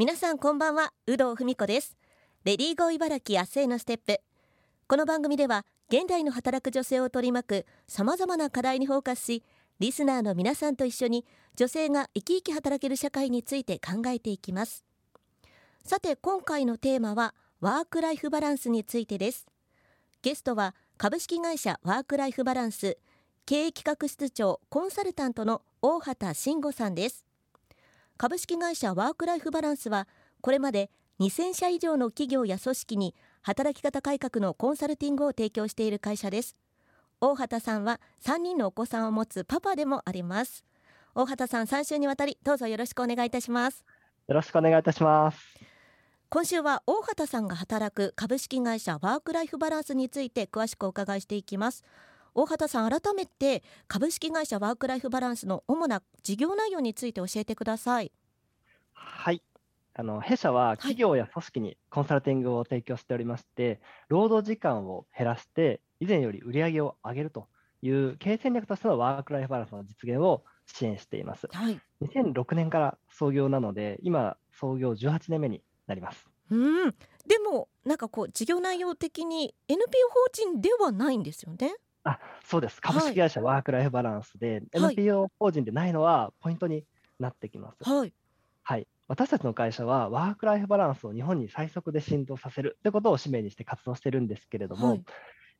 皆さんこんばんは有働文子です。レディーゴー茨城明日へのステップ。この番組では現代の働く女性を取り巻くさまざまな課題にフォーカスしリスナーの皆さんと一緒に女性が生き生き働ける社会について考えていきます。さて今回のテーマはワークライフバランスについてです。ゲストは株式会社ワークライフバランス経営企画室長コンサルタントの大畑慎吾さんです。株式会社ワークライフバランスはこれまで2000社以上の企業や組織に働き方改革のコンサルティングを提供している会社です。大畑さんは3人のお子さんを持つパパでもあります。大畑さん3週にわたりどうぞよろしくお願いいたします。よろしくお願いいたします。今週は大畑さんが働く株式会社ワークライフバランスについて詳しくお伺いしていきます。大畑さん改めて株式会社ワークライフバランスの主な事業内容について教えてくださいはいあの弊社は企業や組織にコンサルティングを提供しておりまして、はい、労働時間を減らして以前より売り上げを上げるという経営戦略としてのワークライフバランスの実現を支援しています、はい、2006年から創業なので今創業18年目になりますうんでもなんかこう事業内容的に NPO 法人ではないんですよね？あそうです。株式会社ワークライフバランスで、はい、NPO 法人でないのはポイントになってきます。はい。はい。私たちの会社はワークライフバランスを日本に最速で浸透させるということを使命にして活動してるんですけれども、はい、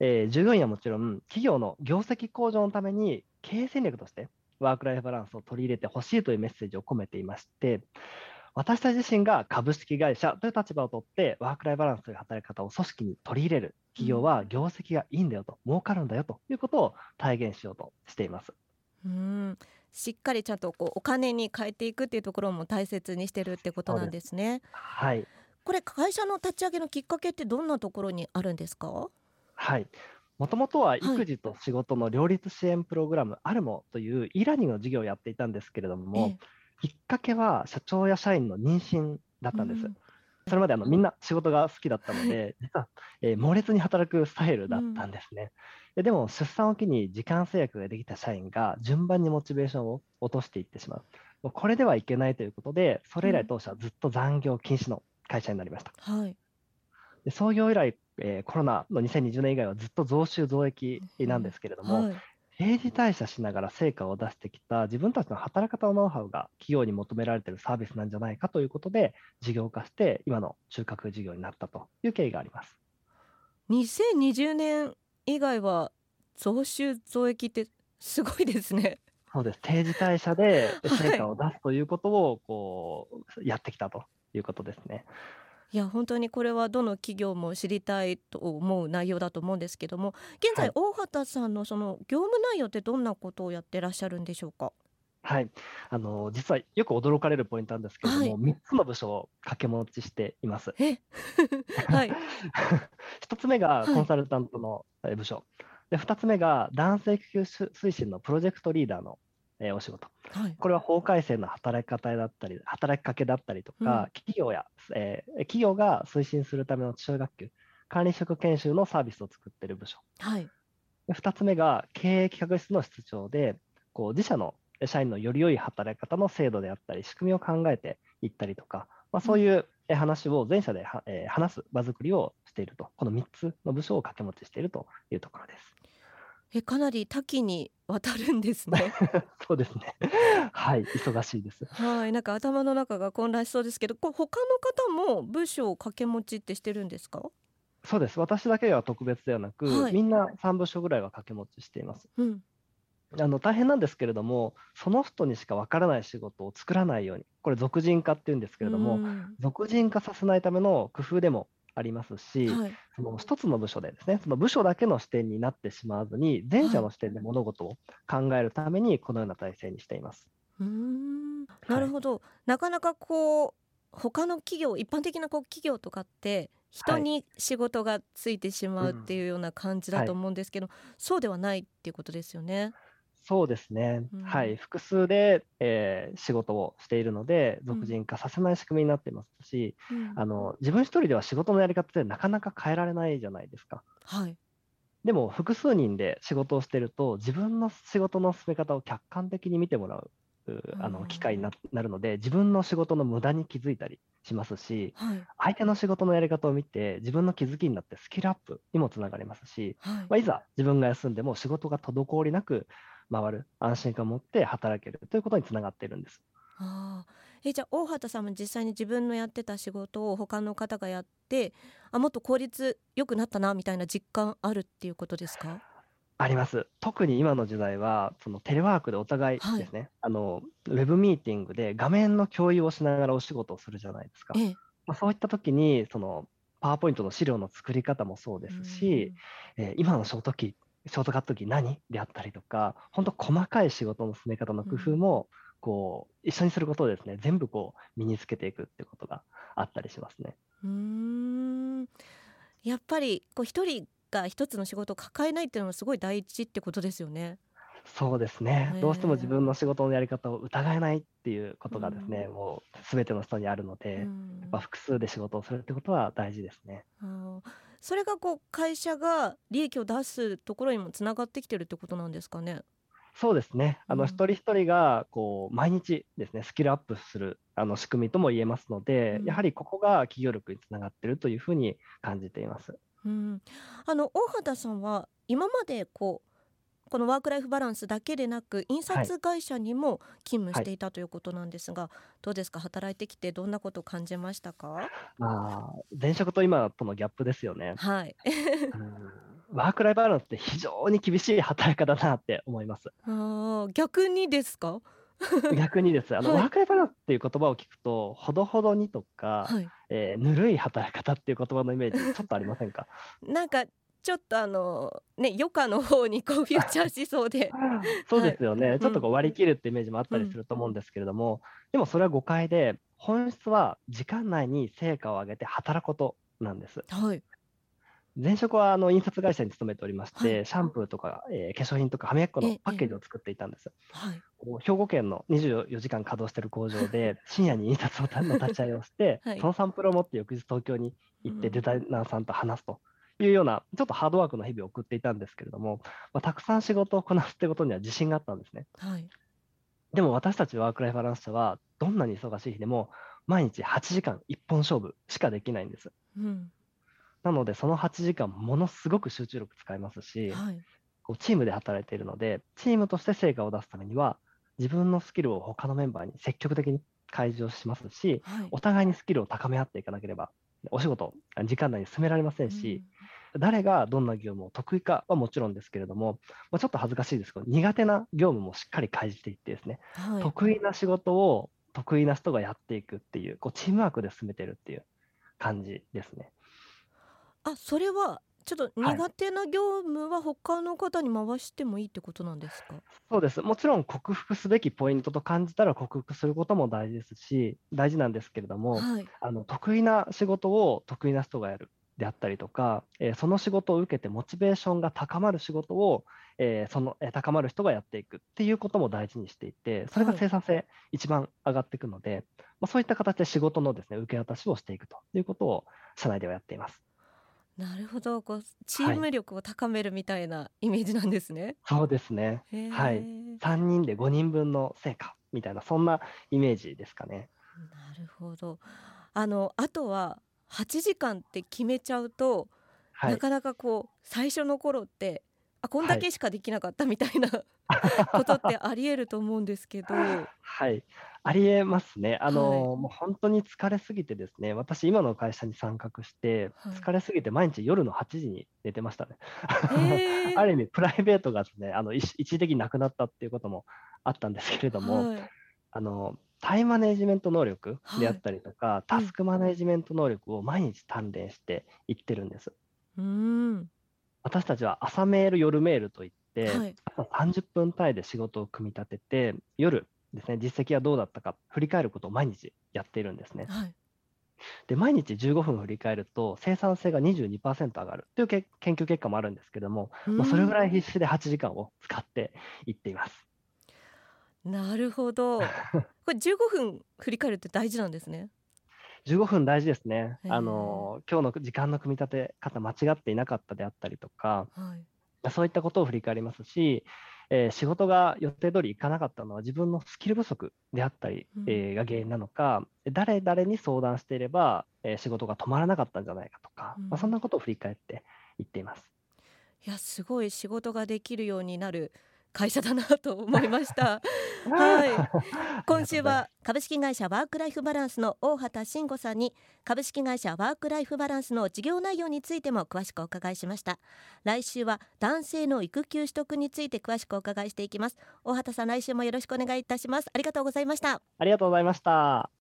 えー、従業員はもちろん企業の業績向上のために経営戦略としてワークライフバランスを取り入れてほしいというメッセージを込めていまして、私たち自身が株式会社という立場を取って、ワークライフバランスという働き方を組織に取り入れる企業は業績がいいんだよと、儲かるんだよということを体現しようとしています。うんしっかりちゃんとこうお金に変えていくっていうところも大切にしてるってことなんですね。すはい。これ会社の立ち上げのきっかけってどんなところにあるんですか？はい。もともとは育児と仕事の両立支援プログラム、アルモという e ラーニングの授業をやっていたんですけれども、きっかけは社長や社員の妊娠だったんです。うんそれまであのみんな仕事が好きだったので、実は、えー、猛烈に働くスタイルだったんですね。ででも、出産を機に時間制約ができた社員が順番にモチベーションを落としていってしまう。もうこれではいけないということで、それ以来当社はずっと残業禁止の会社になりました。はい、で創業以来、えー、コロナの2020年以外はずっと増収増益なんですけれども、はい、定時退社しながら成果を出してきた自分たちの働き方のノウハウが企業に求められているサービスなんじゃないかということで事業化して今の中核事業になったという経緯があります。2020年以外は増収増益ってすごいですね。そうです。定時退社で 成果を出すということをこうやってきたということですね。いや本当にこれはどの企業も知りたいと思う内容だと思うんですけども現在、大畑さんのその業務内容ってどんなことをやってらっしゃるんでしょうか？はい、あの実はよく驚かれるポイントなんですけれども、はい、3つの部署を掛け持ちしています。はい、1つ目がコンサルタントの部署、はい、で2つ目が男性育休推進のプロジェクトリーダーのえー、お仕事、はい、これは法改正の働き方だったり、働きかけだったりとか、うん、企業や、えー、企業が推進するための中学級、管理職研修のサービスを作っている部署。はい、2つ目が経営企画室の室長で、こう自社の社員のより良い働き方の制度であったり、仕組みを考えていったりとか、まあ、そういう話を全社では、えー、話す場作りをしていると、この3つの部署を掛け持ちしているというところです。えかなり多岐にわたるんですね。そうですね。はい、忙しいです。はい、なんか頭の中が混乱しそうですけど、こ他の方も部署を掛け持ちってしてるんですか？そうです。私だけは特別ではなく、はい、みんな3部署ぐらいは掛け持ちしています。うん。あの大変なんですけれども、その人にしかわからない仕事を作らないように、これ俗人化っていうんですけれども、俗人化させないための工夫でもありますし、はい、その一つの部署でですね、その部署だけの視点になってしまわずに、全社の視点で物事を考えるために、このような体制にしています。うん。なるほど、はい、なかなかこう他の企業一般的なこう企業とかって人に仕事がついてしまうっていうような感じだと思うんですけど、そうではないっていうことですよね。そうですね、うん、はい、複数で、えー、仕事をしているので、俗人化させない仕組みになっていますし、うん、あの自分一人では仕事のやり方ってなかなか変えられないじゃないですか。はい、でも、複数人で仕事をしていると、自分の仕事の進め方を客観的に見てもらうあの機会にななるので、自分の仕事の無駄に気づいたりしますし、はい。相手の仕事のやり方を見て、自分の気づきになってスキルアップにもつながりますし、はい。まあ、いざ自分が休んでも仕事が滞りなく回る、安心感を持って働けるということにつながっているんです。ああ。え、じゃあ、大畑さんも実際に自分のやってた仕事を他の方がやって、あ、もっと効率良くなったなみたいな実感あるっていうことですか？あります。特に今の時代は、そのテレワークでお互いはい。ですね、あの、ウェブミーティングで画面の共有をしながらお仕事をするじゃないですか。ええ。まあ、そういった時に、その、パワーポイントの資料の作り方もそうですし、ん。えー今のショートキーショートカットキー何であったりとか、本当細かい仕事の進め方の工夫うん。も、こう、一緒にすることでですね、全部こう身につけていくってことがあったりしますね。うーん。やっぱりこう一人が一つの仕事を抱えないっていうのはすごい大事ってことですよね。そうですね。へどうしても自分え。の仕事のやり方を疑えないっていうこうとがですね、ん。もう全ての人にあるのうで、やっぱん。複数で仕事をするってことは大事ですね。ああ。それがこう会社が利益を出すところにもつながってきてるってことなんですかね？そうですね。あの、うん。一人一人がこう毎日ですね、スキルアップするあの仕組みとも言えますので、やはうん。りここが企業力につながっているというふうに感じています。うん。あの大畑さんは今までこう、このワークライフバランスだけでなく、印はい。刷会社にも勤務しはい。ていたということなんですが、どうですか？働いてきてどんなことを感じましたか？まあ、前職と今とのギャップですよね。はい。ワークライフバランスって非常に厳しい働き方だなって思います。ああ、逆にですか？逆にです。あの、はい。ワークライフバランスっていう言葉を聞くと、ほどほどにとか、はい。えーぬるい働き方っていう言葉のイメージちょっとありませんか？なんかちょっとあの、ね、余暇の方にこうフューチャーしそうで。そうはい。ですよね。ちょっとうん。こう割り切るってイメージもあったりすうん。ると思うんですけれども、でもそれは誤解で、本質は時間内に成果を上げて働くことなんです。はい。前職はあの印刷会社に勤めておりましはい。て、シャンプーとか、えー化粧品とか歯磨き粉えの。パッケージを作っていたんです。はい。兵庫県の24時間稼働している工場で、深夜に印刷の立ち会いをして、はい。そのサンプルを持って翌日東京に行ってデうん。ザイナーさんと話すというような、ちょっとハードワークの日々を送っていたんですけれども、まあ、たくさん仕事をこなすってことには自信があったんですね。はい。でも私たちワークライフバランス社は、どんなに忙しい日でも、毎日8時間一本勝負しかできないんです。うん。なので、その8時間ものすごく集中力使いますし、はい。こうチームで働いているので、チームとして成果を出すためには、自分のスキルを他のメンバーに積極的に開示をしますし、はい。お互いにスキルを高め合っていかなければ、お仕事、時間内に進められませうんし、ん。誰がどんな業務を得意かはもちろんですけれども、まあ、ちょっと恥ずかしいですけど、苦手な業務もしっかり開示していってですね、はい。得意な仕事を得意な人がやっていくっていう、こうチームワークで進めてるっていう感じですね。あ、それはちょっとはい。苦手な業務は他の方に回してもいいってことなんですか？そうです。もちろん克服すべきポイントと感じたら克服することも大事ですし、大事なんですけれども、はい。あの、得意な仕事を得意な人がやるであったりとか、えーその仕事を受けてモチベーションが高まる仕事を、えーその、えー高まる人がやっていくっていうことも大事にしていて、それがはい。生産性一番上がっていくので、まあ、そういった形で仕事のですね、受け渡しをしていくということを社内ではやっています。なるほど、こうチはい。ーム力を高めるみたいなイメージなんですね。そうですね。へはい。え。3人で5人分の成果みたいな、そんなイメージですかね。なるほど。あの、あとは8時間って決めちゃうと、はい。なかなかこう最初の頃って、あ、こんはい。だけしかできなかったみたいな ことってあり得ると思うんですけど。はい。ありえますね。あはい。の、もう本当に疲れすぎてですね、私今の会社に参画して、はい。疲れすぎて毎日夜の8時に寝てましたね。へえ。ある意味プライベートがですね、あの、一一時的になくなったっていうこともあったんですけれども、はい。あの、タイムマネジメント能力であはい。ったりとか、うん。タスクマネジメント能力を毎日鍛錬していってるんです。うーん。私たちは朝メール、夜メールといって、はい。朝30分単位で仕事を組み立てて、夜ですね、実績はどうだったか振り返ることを毎日やっているんですね。はい。で、毎日15分振り返ると、生産性が22%上がるというけ研究結果もあるんですけども、うまあ、それ。ぐらい必死で8時間を使っていっています。なるほど。これ15分振り返るって大事なんですね。15分大事ですね。あ。の、今日の時間の組み立て方間違っていなかったであったりとか、はい。ま、そういったことを振り返りますし、えー、仕事が予定通りいかなかったのは自分のスキル不足であったり、うん、えー、が原因なのか、誰々に相談していれば、えー、仕事が止まらなかったんじゃないかとか、うん、まあ、そんなことを振り返って言っています。いやすごい仕事ができるようになる会社だなと思いました。はい。今週は株式会社ワークライフバランスの大畑慎吾さんに株式会社ワークライフバランスの事業内容についても詳しくお伺いしました。来週は男性の育休取得について詳しくお伺いしていきます。大畑さん来週もよろしくお願いいたします。ありがとうございました。ありがとうございました。